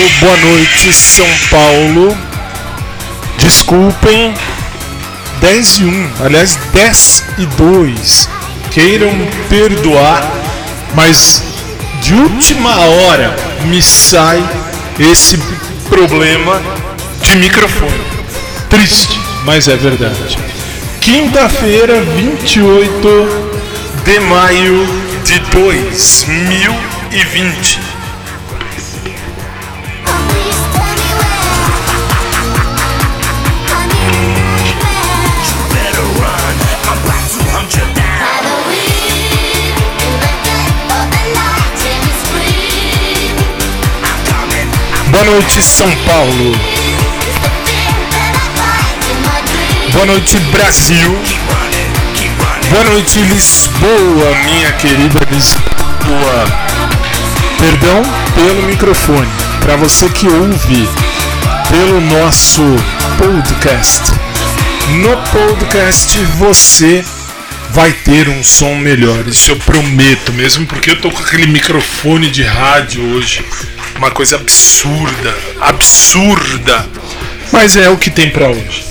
Paulo. Boa noite, São Paulo. Desculpem, 10 e 1, aliás, 10 e 2. Queiram perdoar, mas de última hora me sai esse problema de microfone. Triste, mas é verdade. Quinta-feira, 28 de maio de 2020. Boa noite, São Paulo. Boa noite, Brasil. Boa noite, Lisboa, minha querida Lisboa. Perdão pelo microfone. Para você que ouve pelo nosso podcast. No podcast você vai ter um som melhor, isso eu prometo, mesmo porque eu tô com aquele microfone de rádio hoje, uma coisa absurda, absurda. Mas é o que tem para hoje.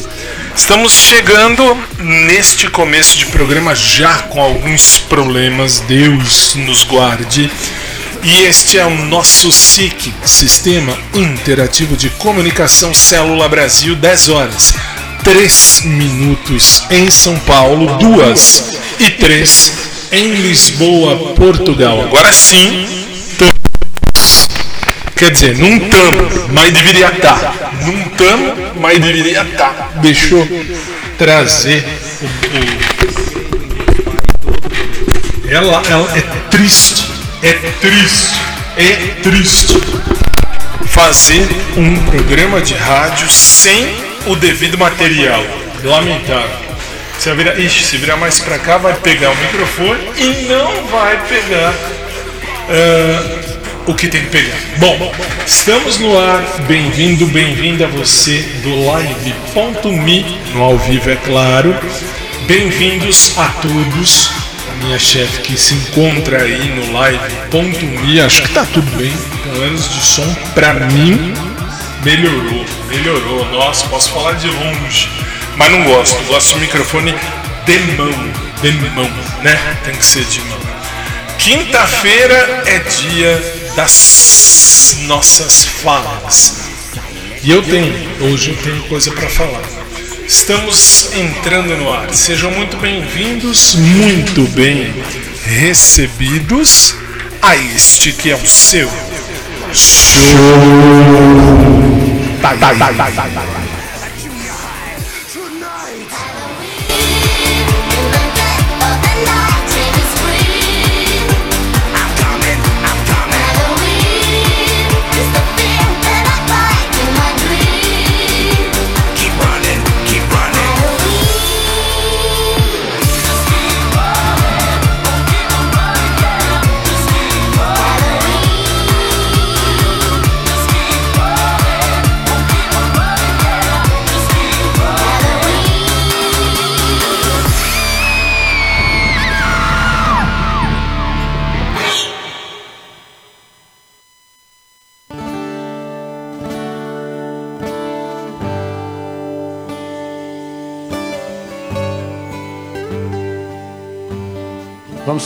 Estamos chegando neste começo de programa já com alguns problemas, Deus nos guarde. E este é o nosso SIC, Sistema Interativo de Comunicação Célula Brasil, 10 horas, 3 minutos em São Paulo, 2 e 3 em Lisboa, Portugal. Agora sim, Quer dizer, não tamo, mas deveria estar. Tá. Não tamo, mas deveria estar. Tá. Deixa eu trazer o... Ela, ela é triste, é triste, é triste fazer um programa de rádio sem o devido material. Lamentável. Se virar, ixi, se virar mais pra cá, vai pegar o microfone e não vai pegar. Uh, o que tem que pegar. Bom, estamos no ar. Bem-vindo, bem-vinda você do live.me, no ao vivo é claro. Bem-vindos a todos. Minha chefe que se encontra aí no live.me, acho que tá tudo bem, pelo menos de som pra mim melhorou, melhorou. Nossa, posso falar de longe, mas não gosto. Gosto do microfone de mão, de mão, né? Tem que ser de mão. Quinta-feira é dia das nossas falas. E eu tenho, hoje eu tenho coisa para falar. Estamos entrando no ar. Sejam muito bem-vindos, muito bem recebidos a este que é o seu show. Tá, tá, tá,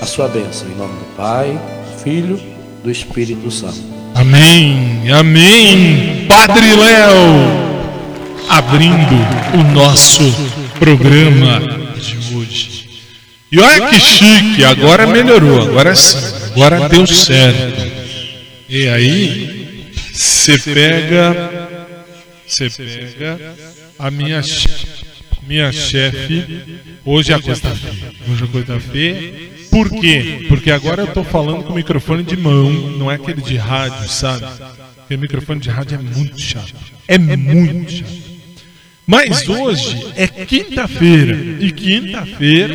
a sua bênção. Em nome do Pai, do Filho, do Espírito Santo. Amém, amém. Padre Léo, abrindo o nosso programa de hoje. E olha que chique, agora melhorou, agora sim, agora deu certo. E aí, você pega, você pega a minha minha chefe, hoje é a coisa feia. Hoje é a coisa feia. Por quê? Porque agora eu estou falando com o microfone de mão, não é aquele de rádio, sabe? Porque o microfone de rádio é muito chato. É muito chato. Mas hoje é quinta-feira. E quinta-feira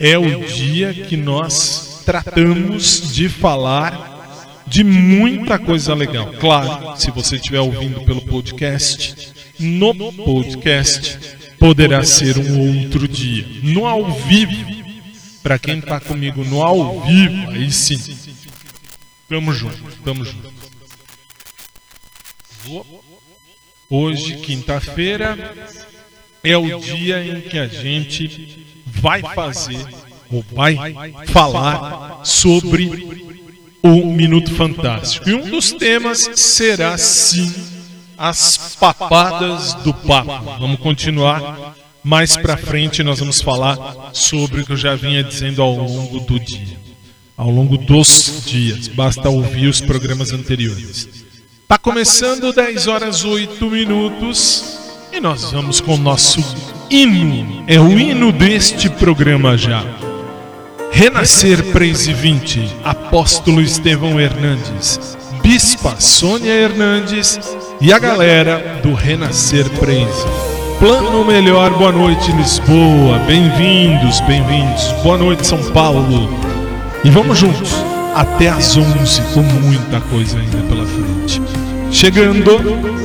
é o dia que nós tratamos de falar de muita coisa legal. Claro, se você estiver ouvindo pelo podcast, no podcast poderá ser um outro dia. No ao vivo, para quem está comigo no ao vivo, aí sim. Tamo junto, tamo junto. Hoje, quinta-feira, é o dia em que a gente vai fazer ou vai falar sobre o Minuto Fantástico. E um dos temas será sim as papadas do Papa. Vamos continuar. Mais para frente nós vamos falar sobre o que eu já vinha dizendo ao longo do dia, ao longo dos dias. Basta ouvir os programas anteriores. Tá começando 10 horas 8 minutos e nós vamos com o nosso hino. É o hino deste programa já. Renascer Praise 20, Apóstolo Estevão Hernandes, Bispa Sônia Hernandes e a galera do Renascer Praise. Plano Melhor, boa noite Lisboa, bem-vindos, bem-vindos, boa noite São Paulo. E vamos juntos até às 11 com muita coisa ainda pela frente. Chegando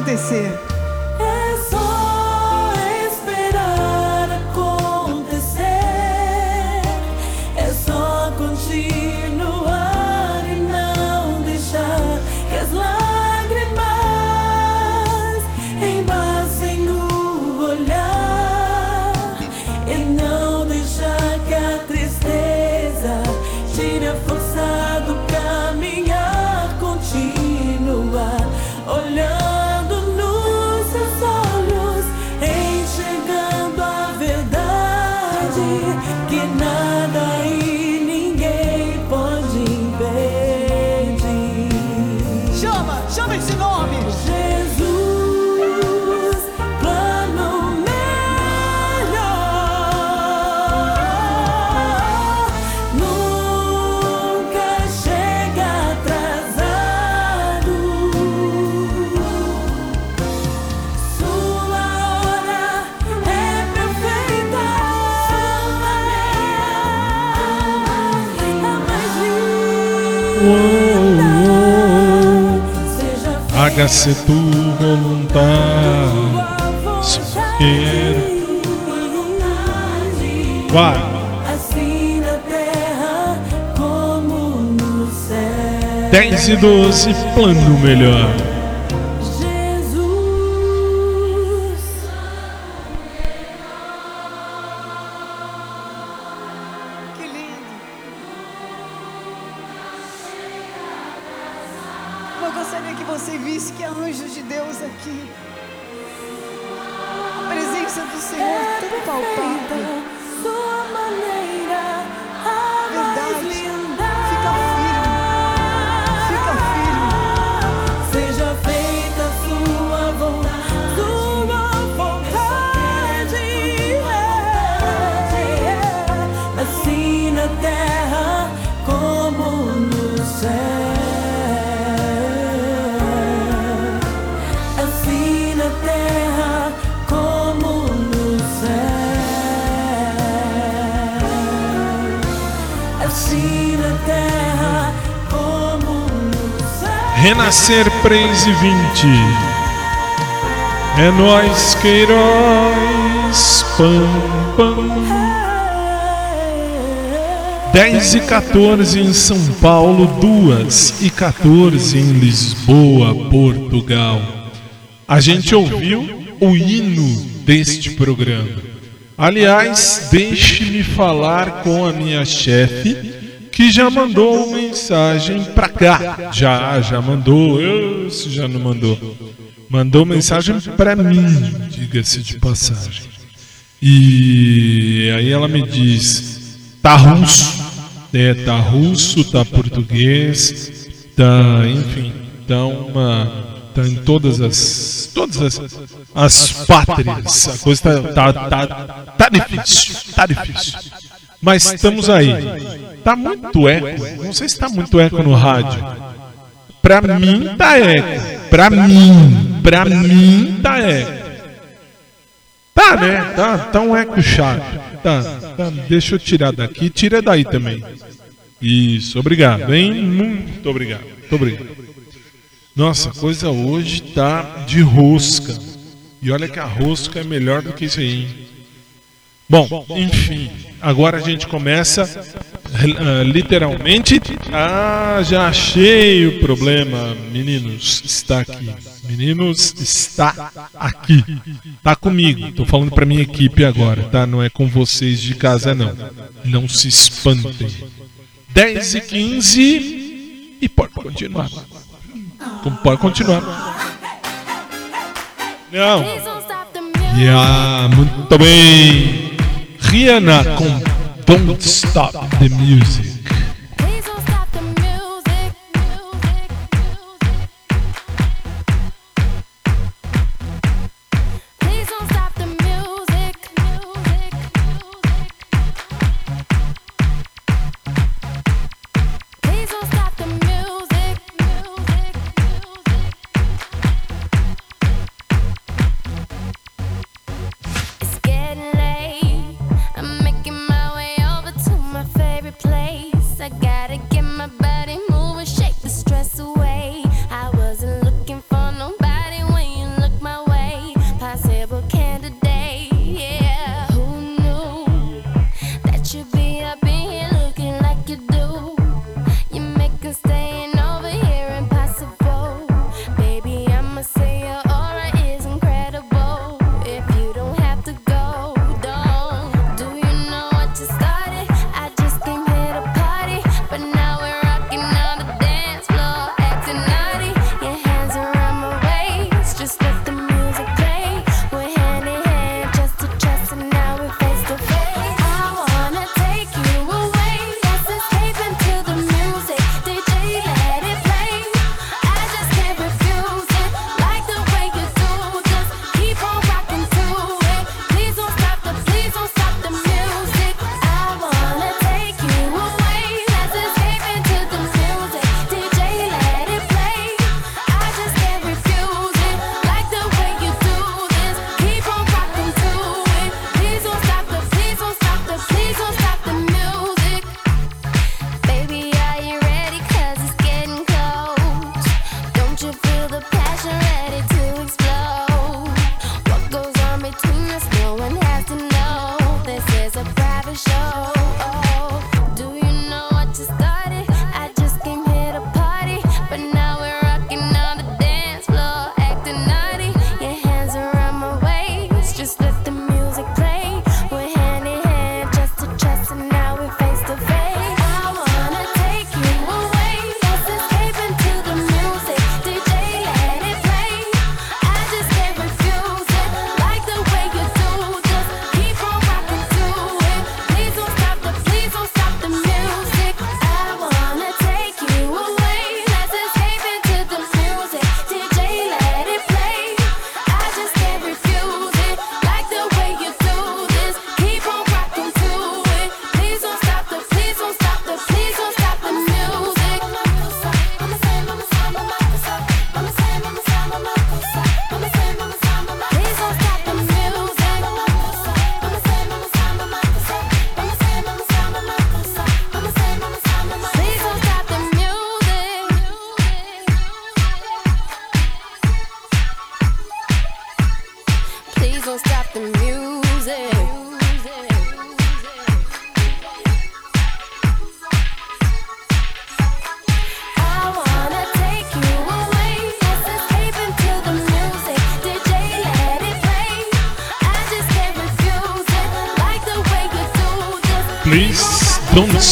olhando Haga-se tu vontade, queira. Vai. Assim na terra como no céu. 10 e 12, plano melhor. Céu. Renascer Praise 20. É nós que heróis. Pam, pam. 10 e 14 em São Paulo, 2 e 14 em Lisboa, Portugal. A gente ouviu o hino deste programa. Aliás, deixe-me falar com a minha chefe, que já mandou mensagem pra cá. Já, já mandou. Eu, se já não mandou. Mandou mensagem pra mim, diga-se de passagem. E aí ela me diz: tá russo. É, tá russo, tá português, tá, enfim, tá uma. tá em todas as. todas as, as pátrias. A coisa tá, tá, tá, tá difícil, tá difícil. Mas estamos aí. Tá muito eco. Não sei se tá muito eco no rádio. Pra mim tá eco. Pra mim, pra mim tá eco. Tá, né? Tá, tá um eco chato. Tá, tá, deixa eu tirar daqui. Tira daí também. Isso, obrigado, hein? Muito obrigado. Muito obrigado. Nossa, a coisa hoje tá de rosca. E olha que a rosca é melhor do que isso aí, hein? Bom, enfim, agora a gente começa ah, literalmente. Ah, já achei o problema, meninos. Está aqui. Meninos, está aqui. Tá comigo. Tô falando pra minha equipe agora, tá? Não é com vocês de casa, não. Não se espantem. 10 e 15 e pode continuar. Pode continuar. Não. Yeah, muito bem. Rihanna com Don't Stop the Music.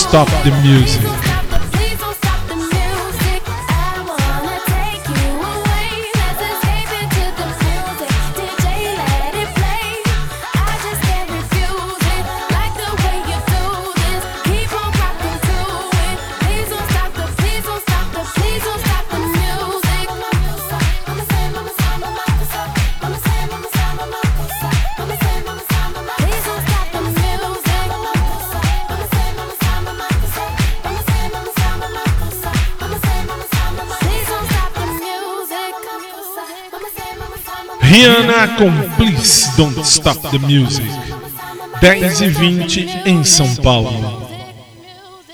Stop the music. Com Please Don't Stop the Music. 10 e 20 em São Paulo.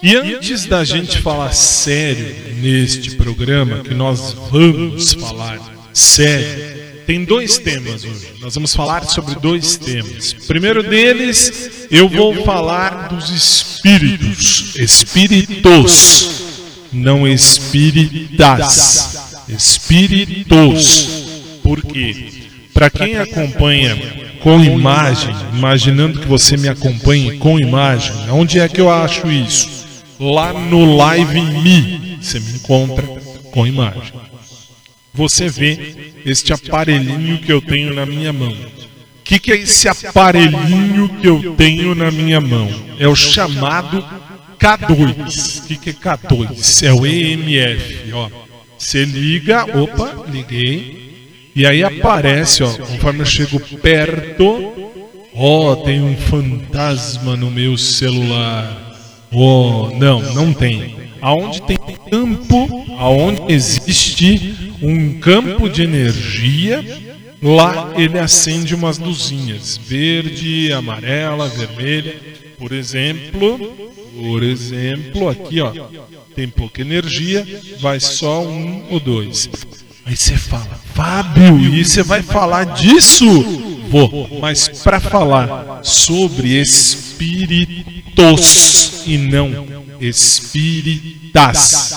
E antes da gente falar sério neste programa, que nós vamos falar sério, tem dois temas hoje. Nós vamos falar sobre dois temas. Primeiro deles, eu vou falar dos espíritos, espíritos, não espíritas, espíritos. Por quê? Para quem acompanha com imagem, imaginando que você me acompanhe com imagem, onde é que eu acho isso? Lá no Live Me, você me encontra com imagem. Você vê este aparelhinho que eu tenho na minha mão. O que, que é esse aparelhinho que eu tenho na minha mão? É o chamado K2. O que, que é K2? É o EMF. Ó. Você liga, opa, liguei. E aí aparece, ó, conforme eu chego perto, ó, tem um fantasma no meu celular. Ó, não, não tem. Aonde tem campo, aonde existe um campo de energia, lá ele acende umas luzinhas, verde, amarela, vermelha. Por exemplo, por exemplo, aqui ó, tem pouca energia, vai só um ou dois. Aí você fala, Fábio, e você vai falar disso? Vou, mas para falar sobre espíritos e não espíritas.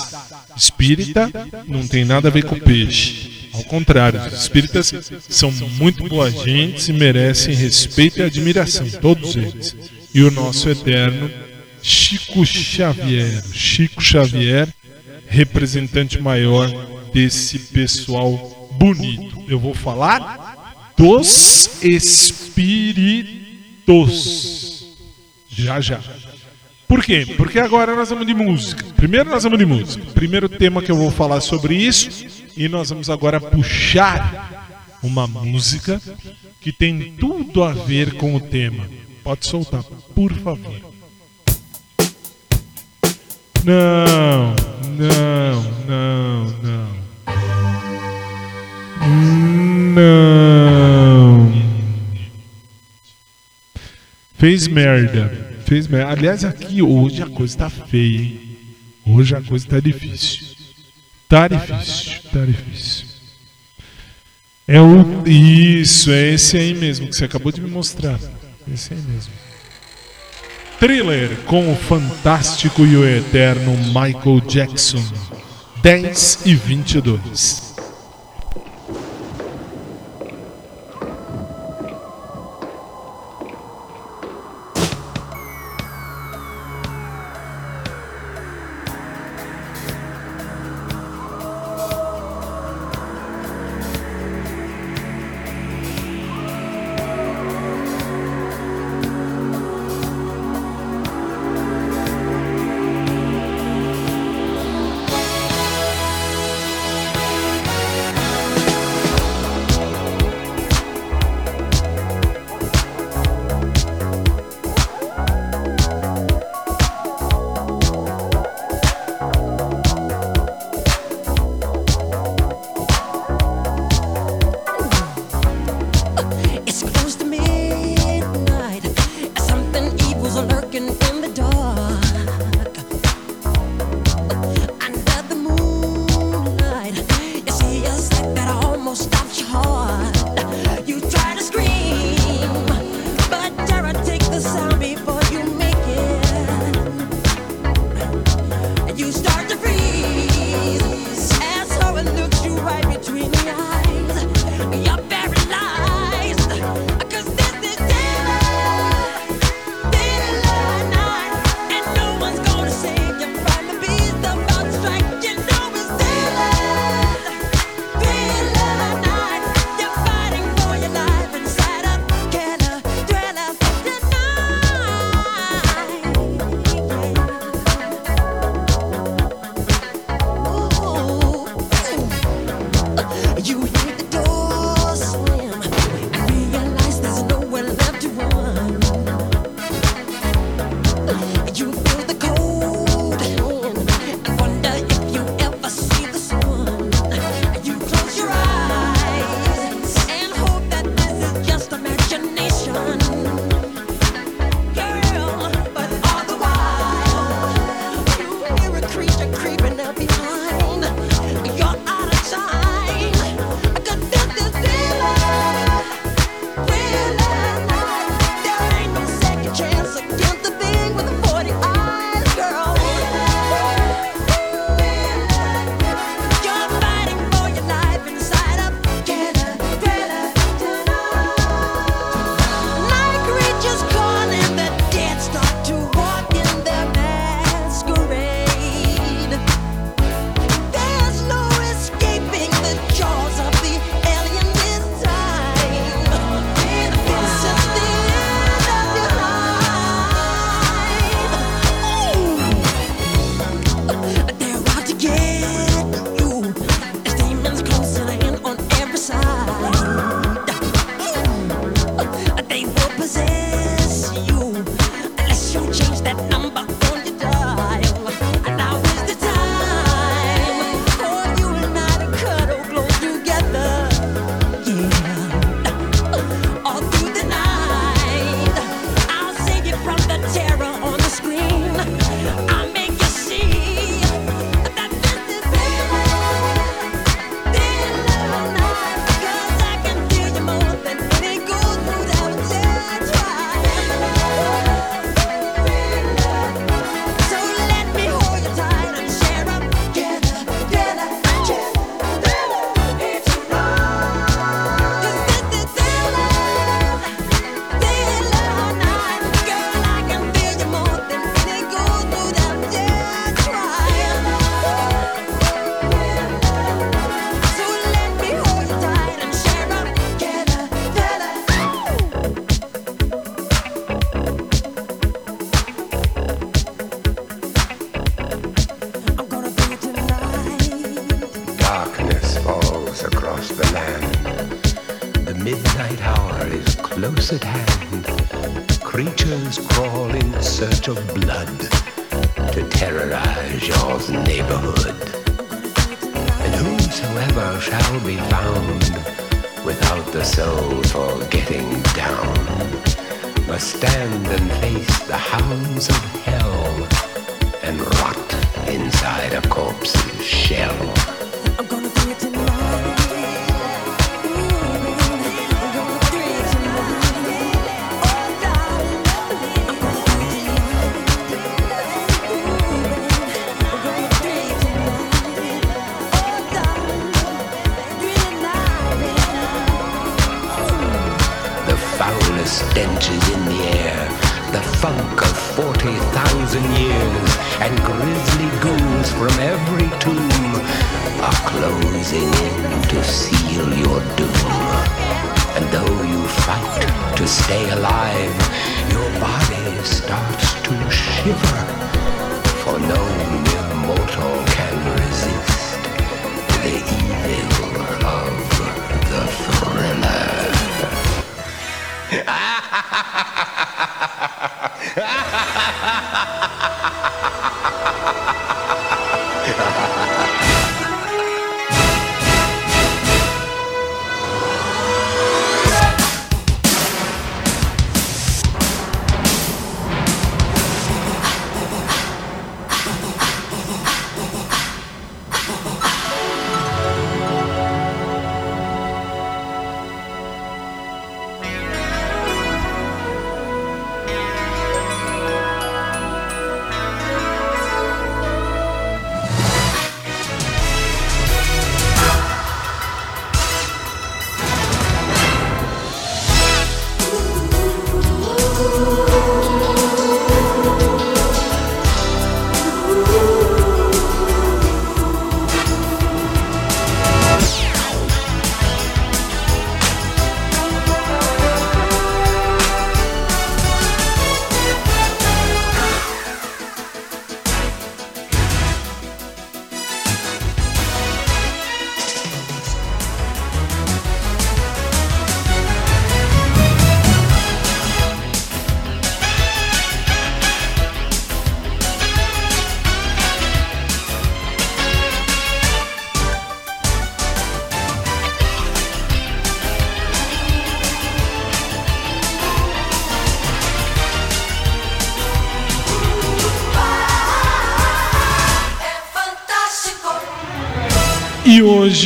Espírita não tem nada a ver com peixe. Ao contrário, os espíritas são muito boa gente e merecem respeito e admiração, todos eles. E o nosso eterno Chico Xavier, Chico Xavier, representante maior desse pessoal bonito. Eu vou falar dos espíritos. Já já. Por quê? Porque agora nós vamos de música. Primeiro nós vamos de música. Primeiro tema que eu vou falar sobre isso. E nós vamos agora puxar uma música que tem tudo a ver com o tema. Pode soltar, por favor. Não, não, não, não. Não. Fez merda. Fez merda. Aliás, aqui hoje a coisa tá feia, hein? Hoje a coisa tá difícil. Tá difícil, tá difícil. É o. Isso, é esse aí mesmo que você acabou de me mostrar. Esse aí mesmo. Thriller com o fantástico e o eterno Michael Jackson. 10 e 22.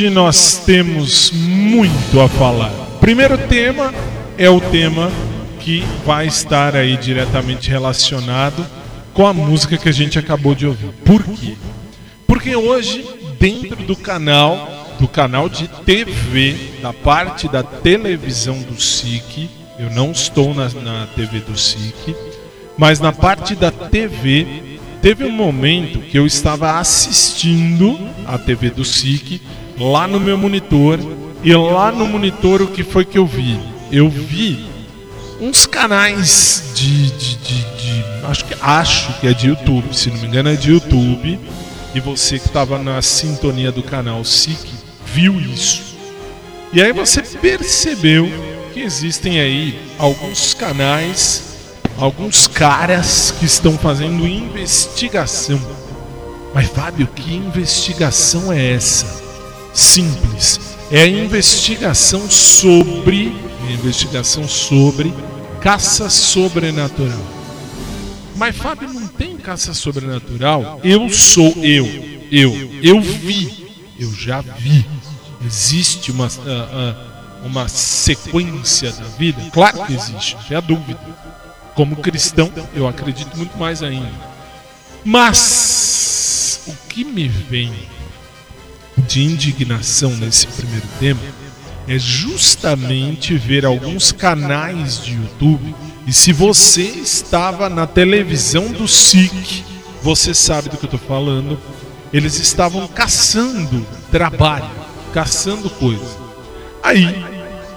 Hoje nós temos muito a falar. Primeiro tema é o tema que vai estar aí diretamente relacionado com a música que a gente acabou de ouvir. Por quê? Porque hoje, dentro do canal, do canal de TV, da parte da televisão do SIC, eu não estou na, na TV do SIC, mas na parte da TV, teve um momento que eu estava assistindo a TV do SIC lá no meu monitor, e lá no monitor o que foi que eu vi? Eu vi uns canais de, de, de, de- acho que acho que é de YouTube, se não me engano é de YouTube. E você que estava na sintonia do canal SIC viu isso. E aí você percebeu que existem aí alguns canais, alguns caras que estão fazendo investigação. Mas Fábio, que investigação é essa? Simples. É a investigação sobre, a investigação sobre caça sobrenatural. Mas Fábio não tem caça sobrenatural? Eu sou eu. Eu. Eu vi. Eu já vi. Existe uma, ah, ah, uma sequência da vida? Claro que existe, não tenha dúvida. Como cristão, eu acredito muito mais ainda. Mas o que me vem de indignação nesse primeiro tema é justamente ver alguns canais de YouTube. E se você estava na televisão do SIC, você sabe do que eu estou falando. Eles estavam caçando trabalho, caçando coisa. Aí,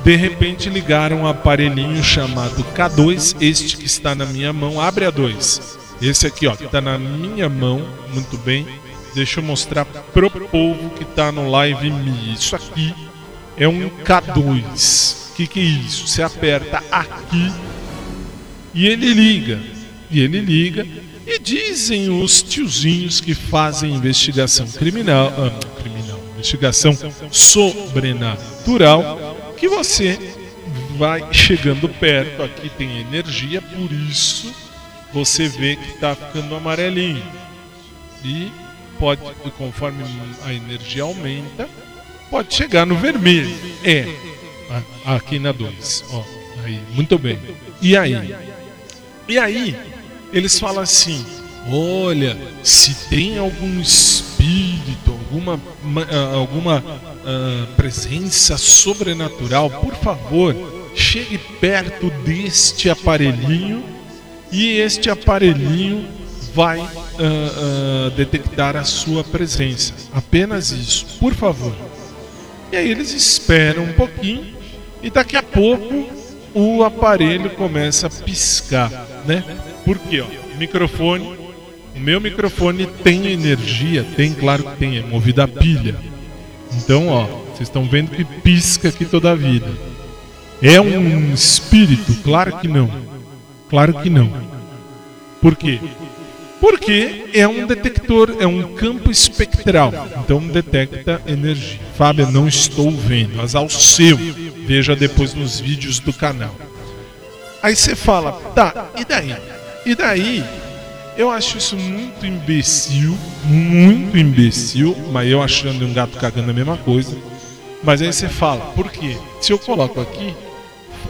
de repente, ligaram um aparelhinho chamado K2, este que está na minha mão. Abre a 2. Esse aqui, ó, que está na minha mão. Muito bem. Deixa eu mostrar pro povo que está no Live Me. Isso aqui é um K2. O que, que é isso? Você aperta aqui e ele liga. E ele liga. E dizem os tiozinhos que fazem investigação criminal, ah, criminal, investigação sobrenatural, que você vai chegando perto, aqui tem energia, por isso você vê que está ficando amarelinho. E pode, conforme a energia aumenta, pode chegar no vermelho. É, aqui na 2. Ó, aí, muito bem. E aí? E aí, eles falam assim: olha, se tem algum espírito, alguma, ma- ah, alguma ah, presença sobrenatural, por favor, chegue perto deste aparelhinho e este aparelhinho vai ah, ah, detectar a sua presença. Apenas isso, por favor. E aí eles esperam um pouquinho e daqui a pouco o aparelho começa a piscar, né? Por quê? Ó, o microfone, o meu microfone tem energia, tem, claro que tem, é movido a pilha. Então, ó, vocês estão vendo que pisca aqui toda a vida. É um espírito? Claro que não. Claro que não. Por quê? Porque é um detector, é um campo espectral. Então detecta energia. Fábio, não estou vendo, mas ao seu. Veja depois nos vídeos do canal. Aí você fala, tá, e daí? E daí? Eu acho isso muito imbecil, muito imbecil, mas eu achando um gato cagando a mesma coisa. Mas aí você fala, por quê? Se eu coloco aqui,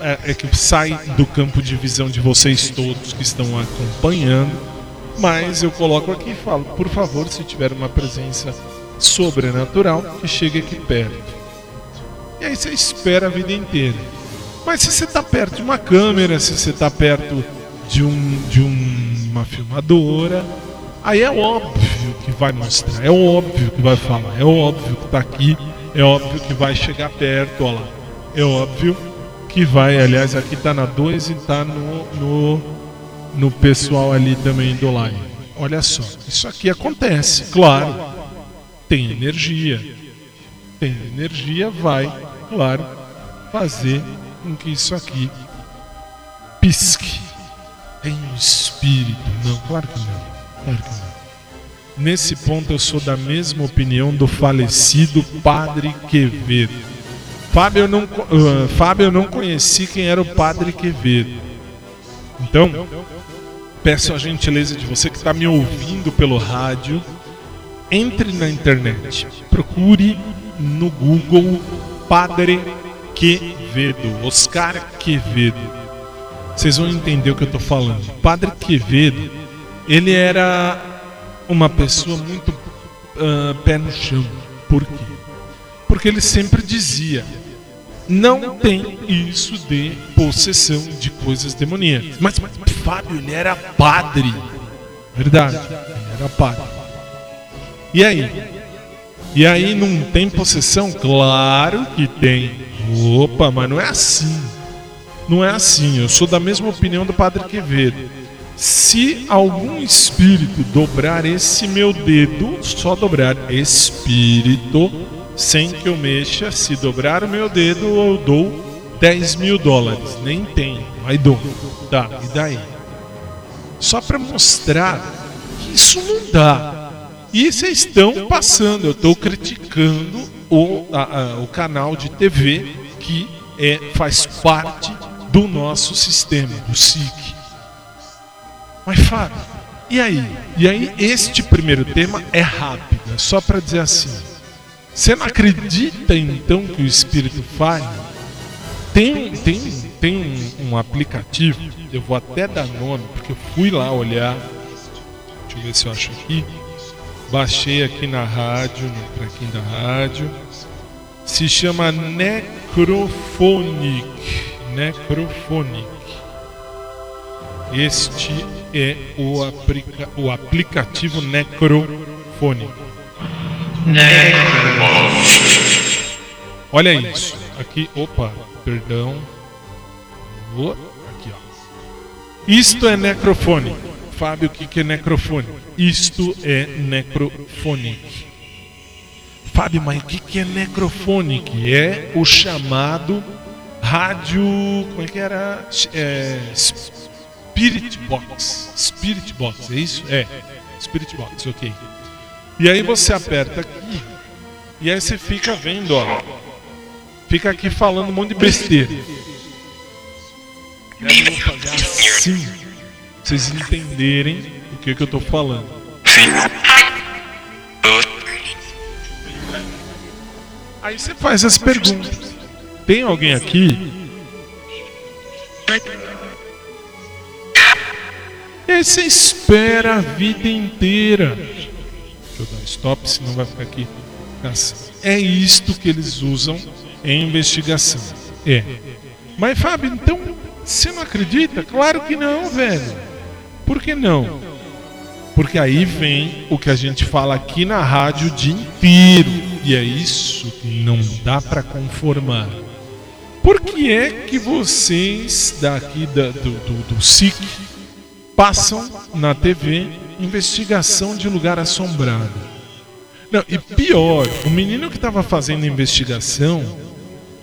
é, é que sai do campo de visão de vocês todos que estão acompanhando, mas eu coloco aqui e falo, por favor, se tiver uma presença sobrenatural, que chegue aqui perto. E aí você espera a vida inteira. Mas se você está perto de uma câmera, se você está perto de, um, de um- uma filmadora, aí é óbvio que vai mostrar, é óbvio que vai falar, é óbvio que está aqui, é óbvio que vai chegar perto, olha lá. É óbvio que vai, aliás, aqui está na 2 e está no, no, no pessoal ali também do live. Olha só, isso aqui acontece, claro. Tem energia. Tem energia, vai, claro, fazer com que isso aqui pisque. Tem um espírito. Não, claro que não. Claro que não. Nesse ponto eu sou da mesma opinião do falecido Padre Quevedo. Fábio eu não, ah, Fábio eu não conheci quem era o Padre Quevedo. Então, peço a gentileza de você que está me ouvindo pelo rádio, entre na internet, procure no Google Padre Quevedo, Oscar Quevedo. Vocês vão entender o que eu tô falando. Padre Quevedo, ele era uma pessoa muito ah, pé no chão. Por quê? Porque ele sempre dizia: não tem isso de possessão de coisas demoníacas. Mas, mas Fábio, ele era padre. Verdade, ele era padre. E aí? E aí não tem possessão? Claro que tem. Opa, mas não é assim. Não é assim. Eu sou da mesma opinião do Padre Quevedo. Se algum espírito dobrar esse meu dedo, só dobrar espírito, sem que eu mexa, se dobrar o meu dedo, eu dou 10 mil dólares. Nem tem, mas dou. Tá, e daí? Só para mostrar que isso não dá. E vocês estão passando, eu estou criticando o, a- a- o canal de TV que é, faz parte do nosso sistema, do SIC. Mas Fábio, e aí? E aí, este primeiro tema é rápido, é só para dizer assim. Você não acredita então que o Espírito faz? Tem, tem, tem um, um aplicativo, eu vou até dar nome, porque eu fui lá olhar. Deixa eu ver se eu acho aqui. Baixei aqui na rádio, no trequinho da rádio. Se chama Necrophonic. Necrophonic. Este é o, aplica- o aplicativo Necrophonic. Olha isso. Aqui, opa, perdão. Aqui, ó. Isto é necrofone. Fábio, o que, é necrofone? Isto é necrofonic. Fábio, mas o que, que é necrofonic? É o chamado rádio. Como é que era? É, Spirit Box. Spirit Box, é isso? É. Spirit Box, ok. E aí você aperta aqui. E aí você fica vendo, ó. Fica aqui falando um monte de besteira. E aí eu vou fazer assim. Pra vocês entenderem o que, que eu tô falando. Aí você faz as perguntas. Tem alguém aqui? E aí você espera a vida inteira. Deixa eu dar stop, senão vai ficar aqui. É isto que eles usam em investigação. É. Mas Fábio, então você não acredita? Claro que não, velho. Por que não? Porque aí vem o que a gente fala aqui na rádio o dia inteiro. E é isso que não dá para conformar. Por que é que vocês daqui da, do, do, do SIC passam na TV investigação de lugar assombrado? Não, e pior, o menino que estava fazendo a investigação,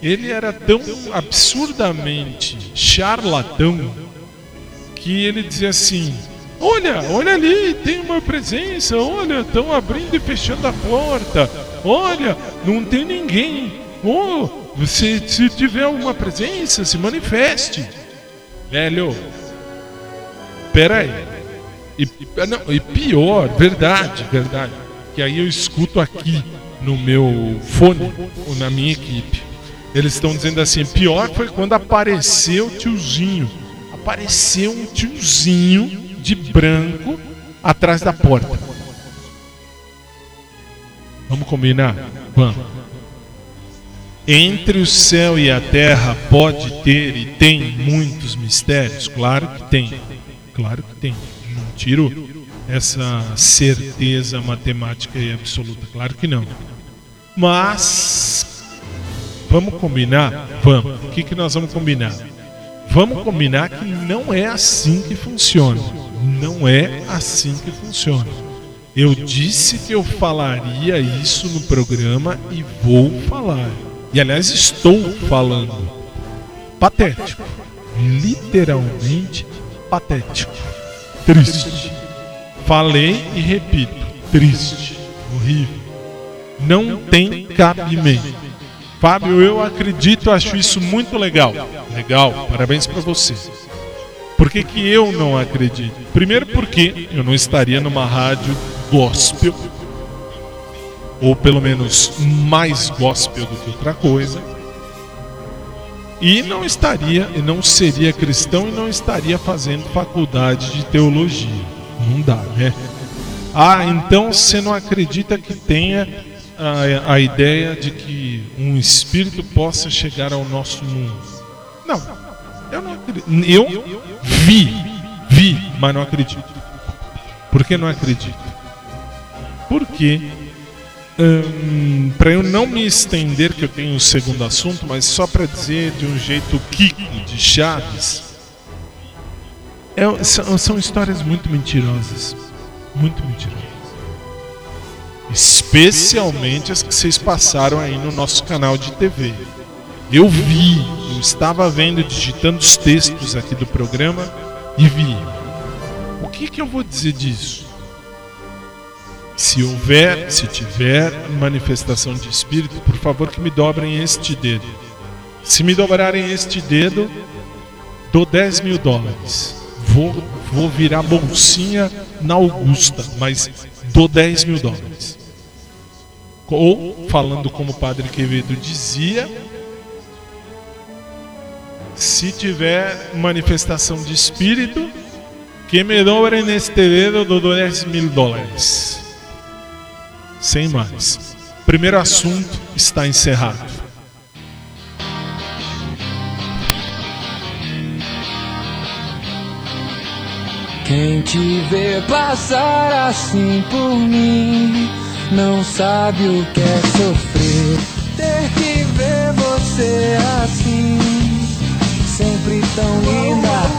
ele era tão absurdamente charlatão que ele dizia assim: Olha, olha ali, tem uma presença, olha, estão abrindo e fechando a porta, olha, não tem ninguém. Oh, você, se tiver alguma presença, se manifeste. Velho, peraí. E, não, e pior, verdade, verdade. Que aí eu escuto aqui no meu fone, ou na minha equipe. Eles estão dizendo assim: pior foi quando apareceu o tiozinho. Apareceu um tiozinho de branco atrás da porta. Vamos combinar? Vamos. Entre o céu e a terra pode ter e tem muitos mistérios? Claro que tem. Claro que tem. Não tiro essa certeza matemática e absoluta. Claro que não. Mas vamos combinar? Vamos. O que, que nós vamos combinar? Vamos combinar que não é assim que funciona. Não é assim que funciona. Eu disse que eu falaria isso no programa e vou falar. E aliás, estou falando. Patético. Literalmente patético. Triste. Falei e repito. Triste. Horrível. Não tem cabimento. Fábio, eu acredito, acho isso muito legal. Legal, parabéns para você. Por que, que eu não acredito? Primeiro porque eu não estaria numa rádio gospel, ou pelo menos mais gospel do que outra coisa. E não estaria, e não seria cristão e não estaria fazendo faculdade de teologia. Não dá, né? Ah, então você não acredita que tenha a, a ideia de que um espírito possa chegar ao nosso mundo? Não, eu não acredito. Eu vi, vi, mas não acredito. Por que não acredito? Porque, hum, para eu não me estender, que eu tenho um segundo assunto, mas só para dizer de um jeito Kiko de Chaves, é, são, são histórias muito mentirosas. Muito mentirosas. Especialmente as que vocês passaram aí no nosso canal de TV. Eu vi, eu estava vendo, digitando os textos aqui do programa e vi. O que, que eu vou dizer disso? Se houver, se tiver manifestação de espírito, por favor que me dobrem este dedo. Se me dobrarem este dedo, dou 10 mil dólares. Vou, vou virar bolsinha na Augusta, mas dou 10 mil dólares. Ou, falando como o Padre Quevedo dizia, se tiver manifestação de espírito, que me dobre neste dedo do 10 mil dólares. Sem mais. Primeiro assunto está encerrado. Quem te vê passar assim por mim não sabe o que é sofrer. Ter que ver você assim, sempre tão linda.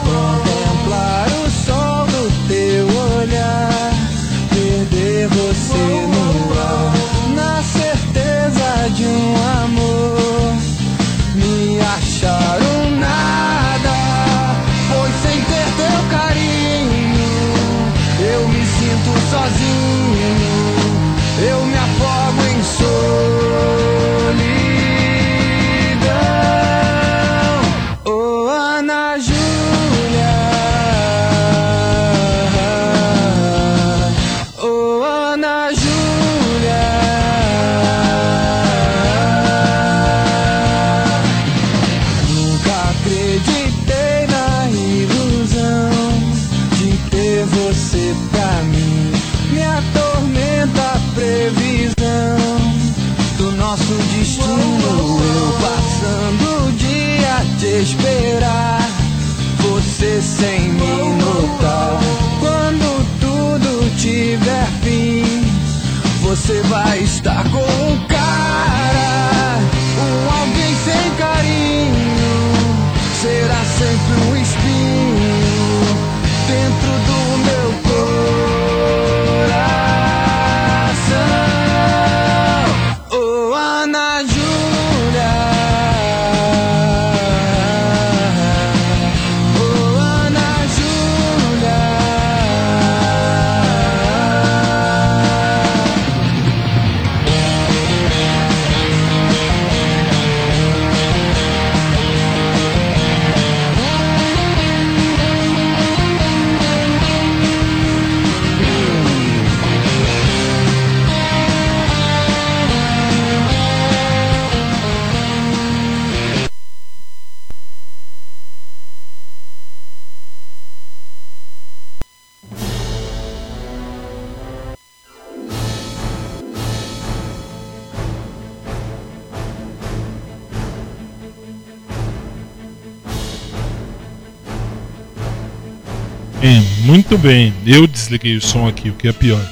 Muito bem. Eu desliguei o som aqui, o que é pior.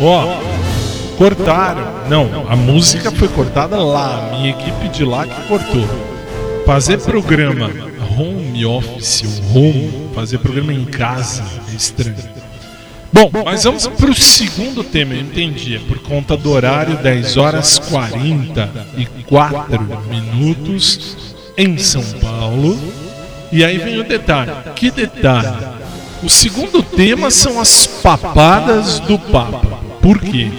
Ó, cortaram. Não, a música foi cortada lá. Minha equipe de lá que cortou. Fazer programa home office, home, fazer programa em casa é estranho. Bom, mas vamos para o segundo tema, eu entendi. É por conta do horário, 10 horas 44 minutos em São Paulo. E aí vem o detalhe. Que detalhe? O segundo tema são as papadas do Papa. Por quê?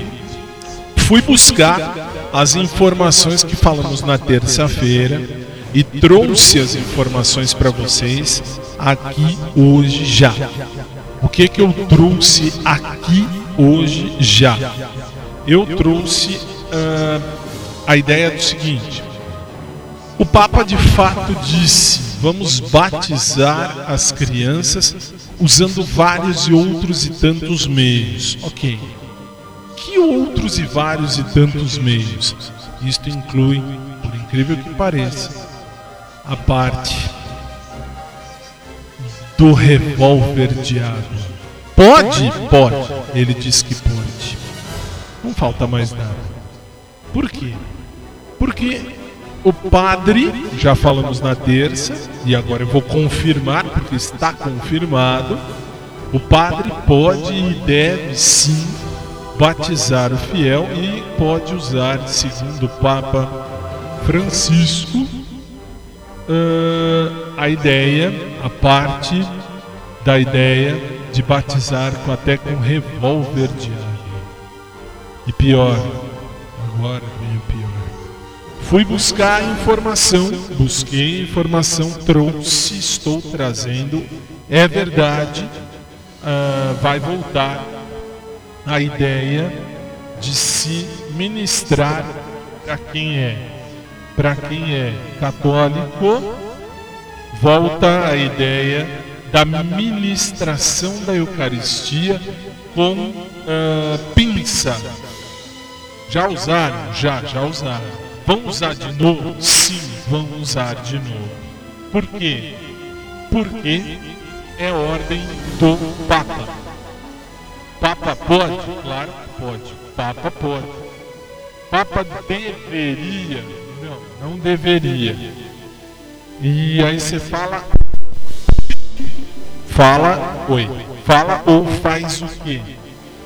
Fui buscar as informações que falamos na terça-feira e trouxe as informações para vocês aqui hoje já. O que que eu trouxe aqui hoje já? Eu trouxe ah, a ideia do seguinte: o Papa de fato disse: vamos batizar as crianças usando vários e outros e tantos meios. Ok. Que outros e vários e tantos meios? Isto inclui, por incrível que pareça, a parte do revólver de água. Pode? Pode. Ele diz que pode. Não falta mais nada. Por quê? Porque o padre, já falamos na terça, e agora eu vou confirmar, porque está confirmado. O padre pode e deve sim batizar o fiel e pode usar, segundo o Papa Francisco, ah, a ideia, a parte da ideia de batizar com, até com revólver de água. E pior, agora. Fui buscar informação, busquei informação, trouxe, estou trazendo. É verdade, ah, vai voltar a ideia de se ministrar para quem é para quem é católico, volta a ideia da ministração da Eucaristia com ah, pinça. Já usaram? Já, já usaram. Vão usar de novo? Sim, vão usar de novo. Por quê? Porque é ordem do Papa. Papa pode? Claro que pode. Papa pode. Papa deveria. Não, não deveria. E aí você fala. Fala, oi. Fala ou faz o quê?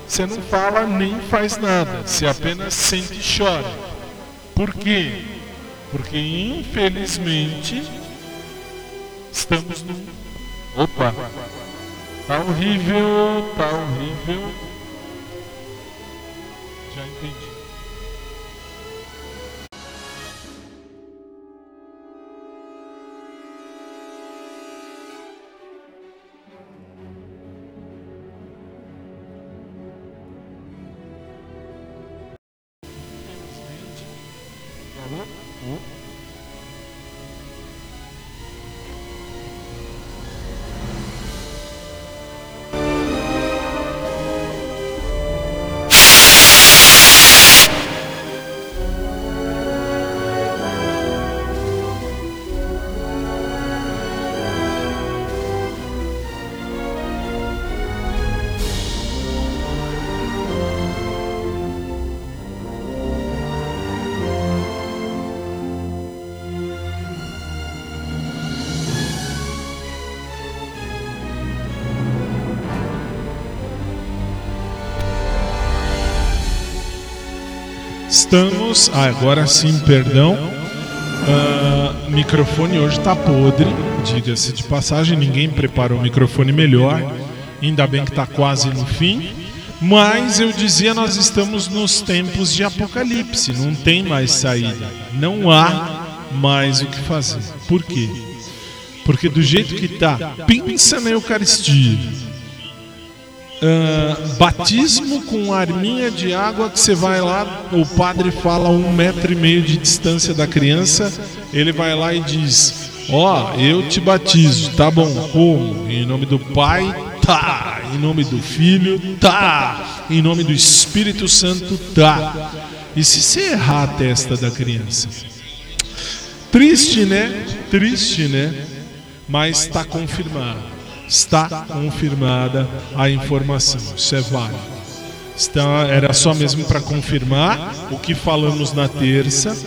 Você não fala nem faz nada. Você apenas sente e chora. Por quê? Porque infelizmente estamos num. Opa! Tá horrível, tá horrível. Estamos. Ah, agora sim, perdão. Ah, microfone hoje tá podre, diga-se de passagem. Ninguém preparou o microfone melhor. Ainda bem que tá quase no fim. Mas eu dizia, nós estamos nos tempos de apocalipse. Não tem mais saída. Não há mais o que fazer. Por quê? Porque do jeito que tá, pensa na Eucaristia. Ah, batismo com arminha de água que você vai lá, o padre fala um metro e meio de distância da criança, ele vai lá e diz: Ó, eu te batizo, tá bom? Como? Em nome do Pai, tá. Em nome do Filho, tá. Em nome do Espírito Santo, tá. E se você errar a testa da criança? Triste, né? Triste, né? Mas está confirmado. Está confirmada a informação. Isso é válido. Está, era só mesmo para confirmar o que falamos na terça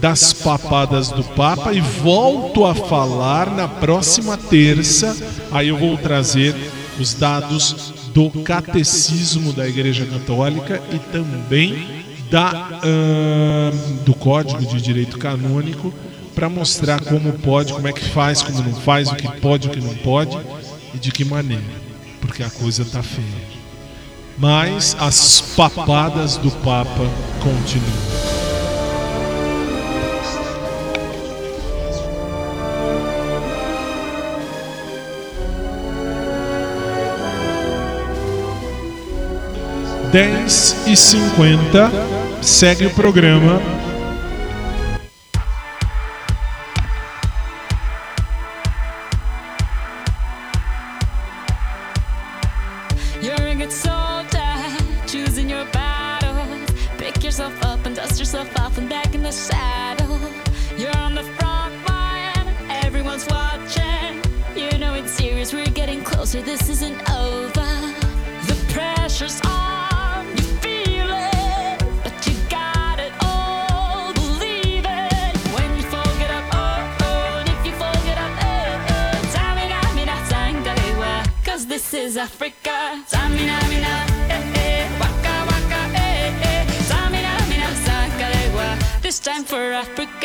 das papadas do Papa e volto a falar na próxima terça. Aí eu vou trazer os dados do catecismo da Igreja Católica e também da, ahn, do Código de Direito Canônico para mostrar como pode, como é que faz, como não faz, o que pode, o que não pode e de que maneira, porque a coisa tá feia. Mas as papadas do Papa continuam. Dez e cinquenta segue o programa is Africa. Tamina, mina, eh, eh, waka, waka, eh, eh. Tamina, mina, sangalewa, This time for Africa.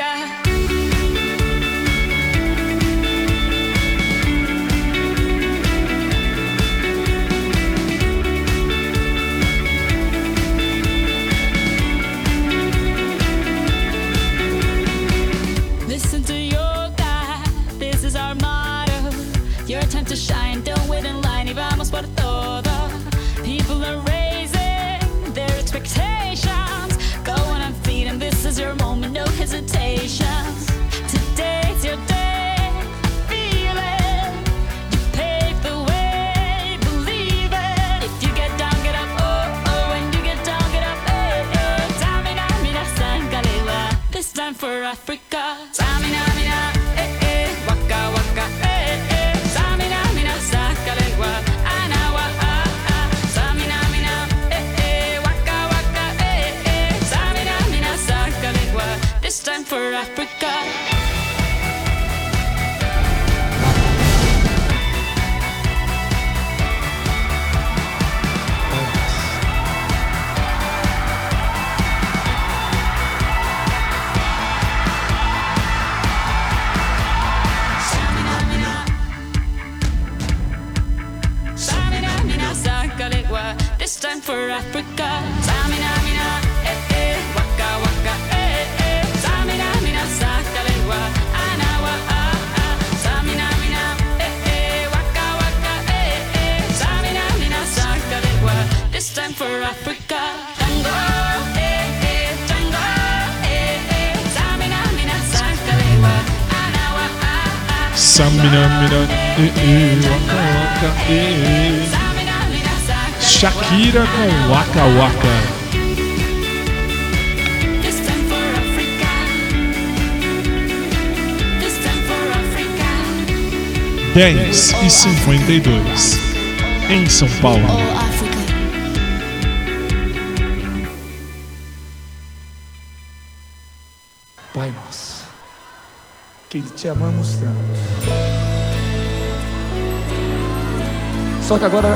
Samina, mina, eh, eh. Eh, waka, waka, eh, eh. Shakira com Waka Waka. For Africa. 10 e 52 em São Paulo. Oh. Pai nosso, que te amamos tanto. Só que agora,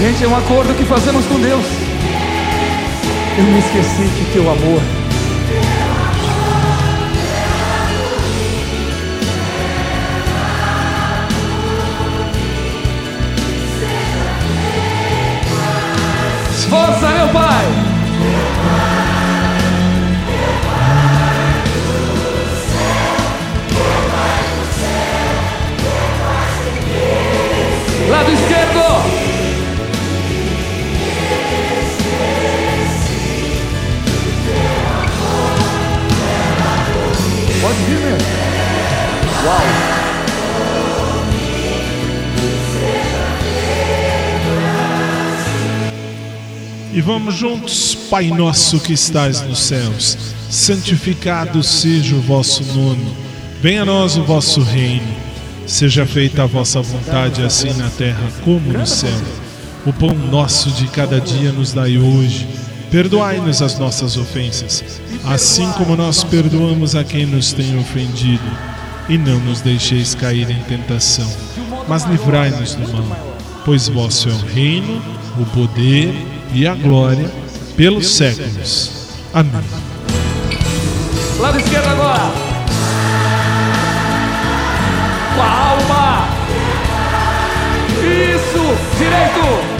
Gente, é um acordo que fazemos com Deus. Eu me esqueci que teu amor Força, meu Pai! Lado esquerdo! Pode vir mesmo. Uau! E vamos juntos, Pai nosso que estás nos céus, santificado seja o vosso nome. Venha a nós o vosso reino. Seja feita a vossa vontade, assim na terra como no céu. O pão nosso de cada dia nos dai hoje. Perdoai-nos as nossas ofensas, assim como nós perdoamos a quem nos tem ofendido. E não nos deixeis cair em tentação, mas livrai-nos do mal. Pois vosso é o reino, o poder e a glória pelos séculos. Amém. Lado esquerdo agora. Com a alma. Isso. Direito.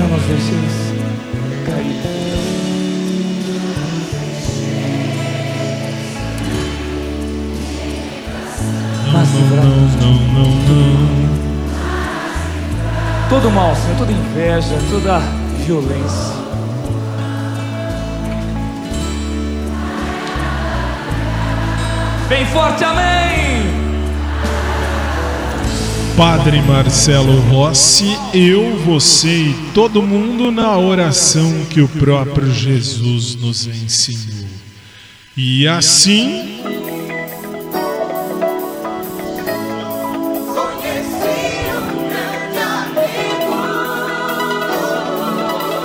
Não nos deixeis cair. Mas livramos Não, não, não. todo mal, Senhor, toda inveja, toda violência. Bem forte, amém! Padre Marcelo Rossi, eu, você e todo mundo na oração que o próprio Jesus nos ensinou. E assim,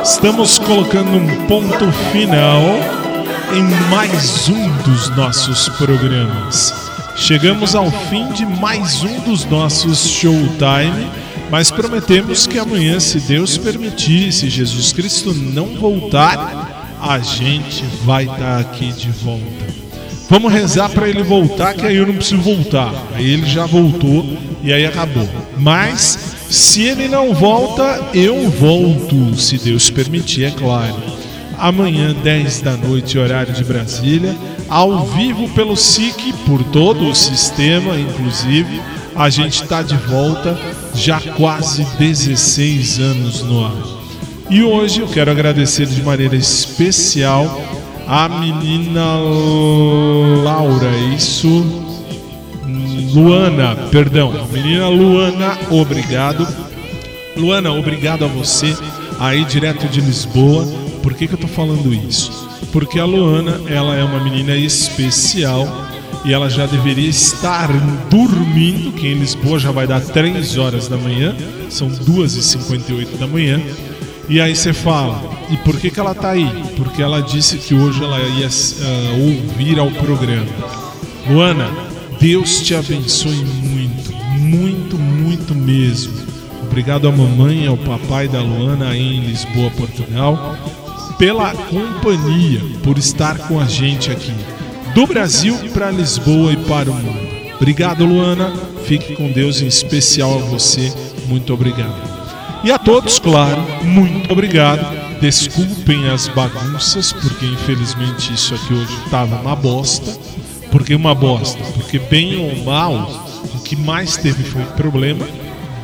estamos colocando um ponto final em mais um dos nossos programas. Chegamos ao fim de mais um dos nossos Showtime, mas prometemos que amanhã, se Deus permitir, se Jesus Cristo não voltar, a gente vai estar aqui de volta. Vamos rezar para ele voltar, que aí eu não preciso voltar. Aí ele já voltou e aí acabou. Mas se ele não volta, eu volto, se Deus permitir, é claro. Amanhã, 10 da noite, horário de Brasília, ao vivo pelo SIC, por todo o sistema, inclusive. A gente está de volta, já quase 16 anos no ar. E hoje eu quero agradecer de maneira especial a menina Laura, isso. Luana, perdão, menina Luana, obrigado. Luana, obrigado a você aí direto de Lisboa. Por que, que eu tô falando isso? Porque a Luana, ela é uma menina especial e ela já deveria estar dormindo, que em Lisboa já vai dar 3 horas da manhã, são 2h58 da manhã. E aí você fala, e por que, que ela tá aí? Porque ela disse que hoje ela ia ah, ouvir ao programa. Luana, Deus te abençoe muito, muito, muito mesmo. Obrigado à mamãe e ao papai da Luana aí em Lisboa, Portugal, pela companhia, por estar com a gente aqui. Do Brasil para Lisboa e para o mundo. Obrigado, Luana. Fique com Deus, em especial a você. Muito obrigado. E a todos, claro, muito obrigado. Desculpem as bagunças, porque infelizmente isso aqui hoje estava uma bosta. Por que uma bosta? Porque bem ou mal, o que mais teve foi problema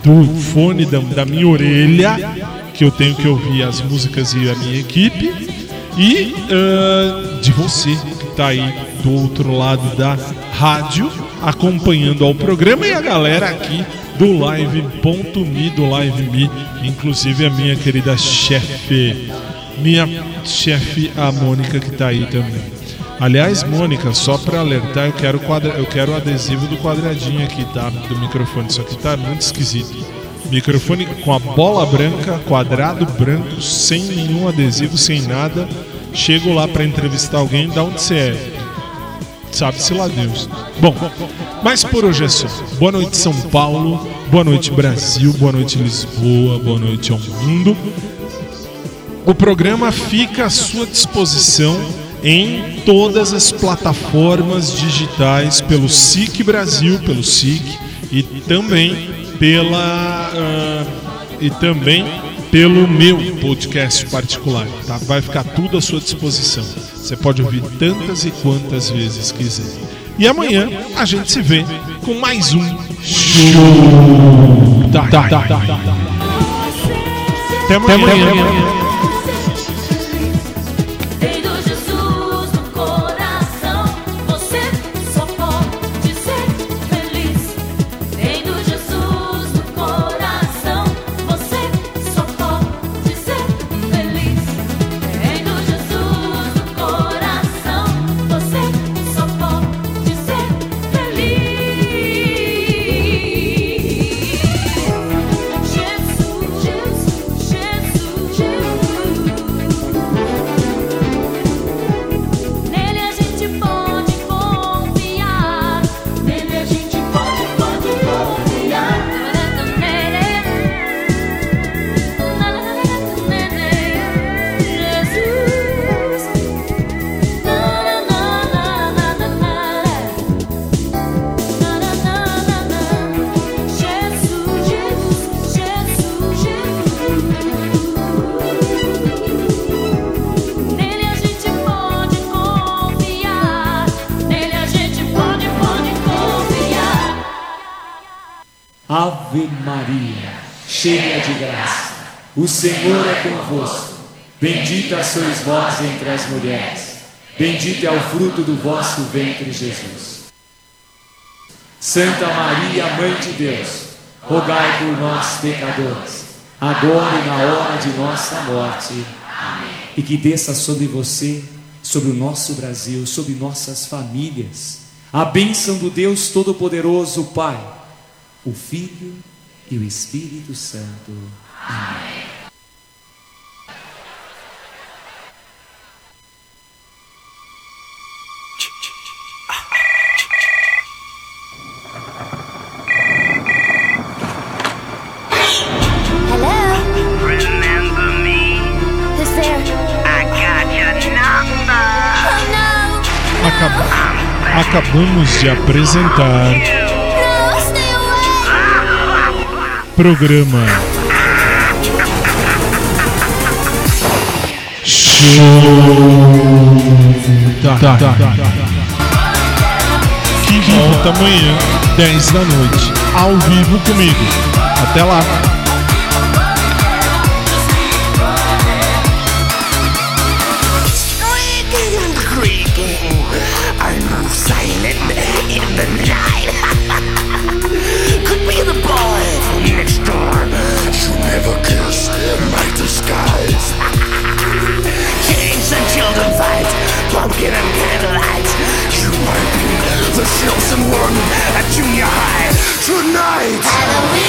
do fone da, da minha orelha, que eu tenho que ouvir as músicas e a minha equipe, e ah, de você que está aí do outro lado da rádio, acompanhando ao programa, e a galera aqui do Live.me, do Live Me, inclusive a minha querida chefe, minha chefe, a Mônica, que está aí também. Aliás, Mônica, só para alertar, eu quero, quadra... eu quero o adesivo do quadradinho aqui, tá? Do microfone. Isso aqui tá muito esquisito. Microfone com a bola branca, quadrado branco, sem nenhum adesivo, sem nada. Chego lá para entrevistar alguém, da onde você é? Sabe-se lá Deus. Bom, mas por hoje é só. Boa noite, São Paulo. Boa noite, Brasil. Boa noite, Lisboa. Boa noite ao mundo. O programa fica à sua disposição em todas as plataformas digitais pelo SIC Brasil, pelo SIC e também pela ah, e também pelo meu podcast particular, tá? Vai ficar tudo à sua disposição. Você pode ouvir tantas e quantas vezes quiser. E amanhã a gente se vê com mais um show da Até amanhã. Tendo o Senhor é convosco. Bendita sois vós entre as mulheres, bendito é o fruto do vosso ventre, Jesus. Santa Maria, Mãe de Deus, rogai por nós, pecadores, agora e na hora de nossa morte. Amém. E que desça sobre você, sobre o nosso Brasil, sobre nossas famílias, a bênção do Deus Todo-Poderoso, Pai o Filho e o Espírito Santo. Amém. Hello? Remember me? Who's there? I got your number. Oh Acabamos de apresentar programa Show da que volta amanhã 10 da noite ao vivo comigo. Até lá. lesson one at junior high tonight.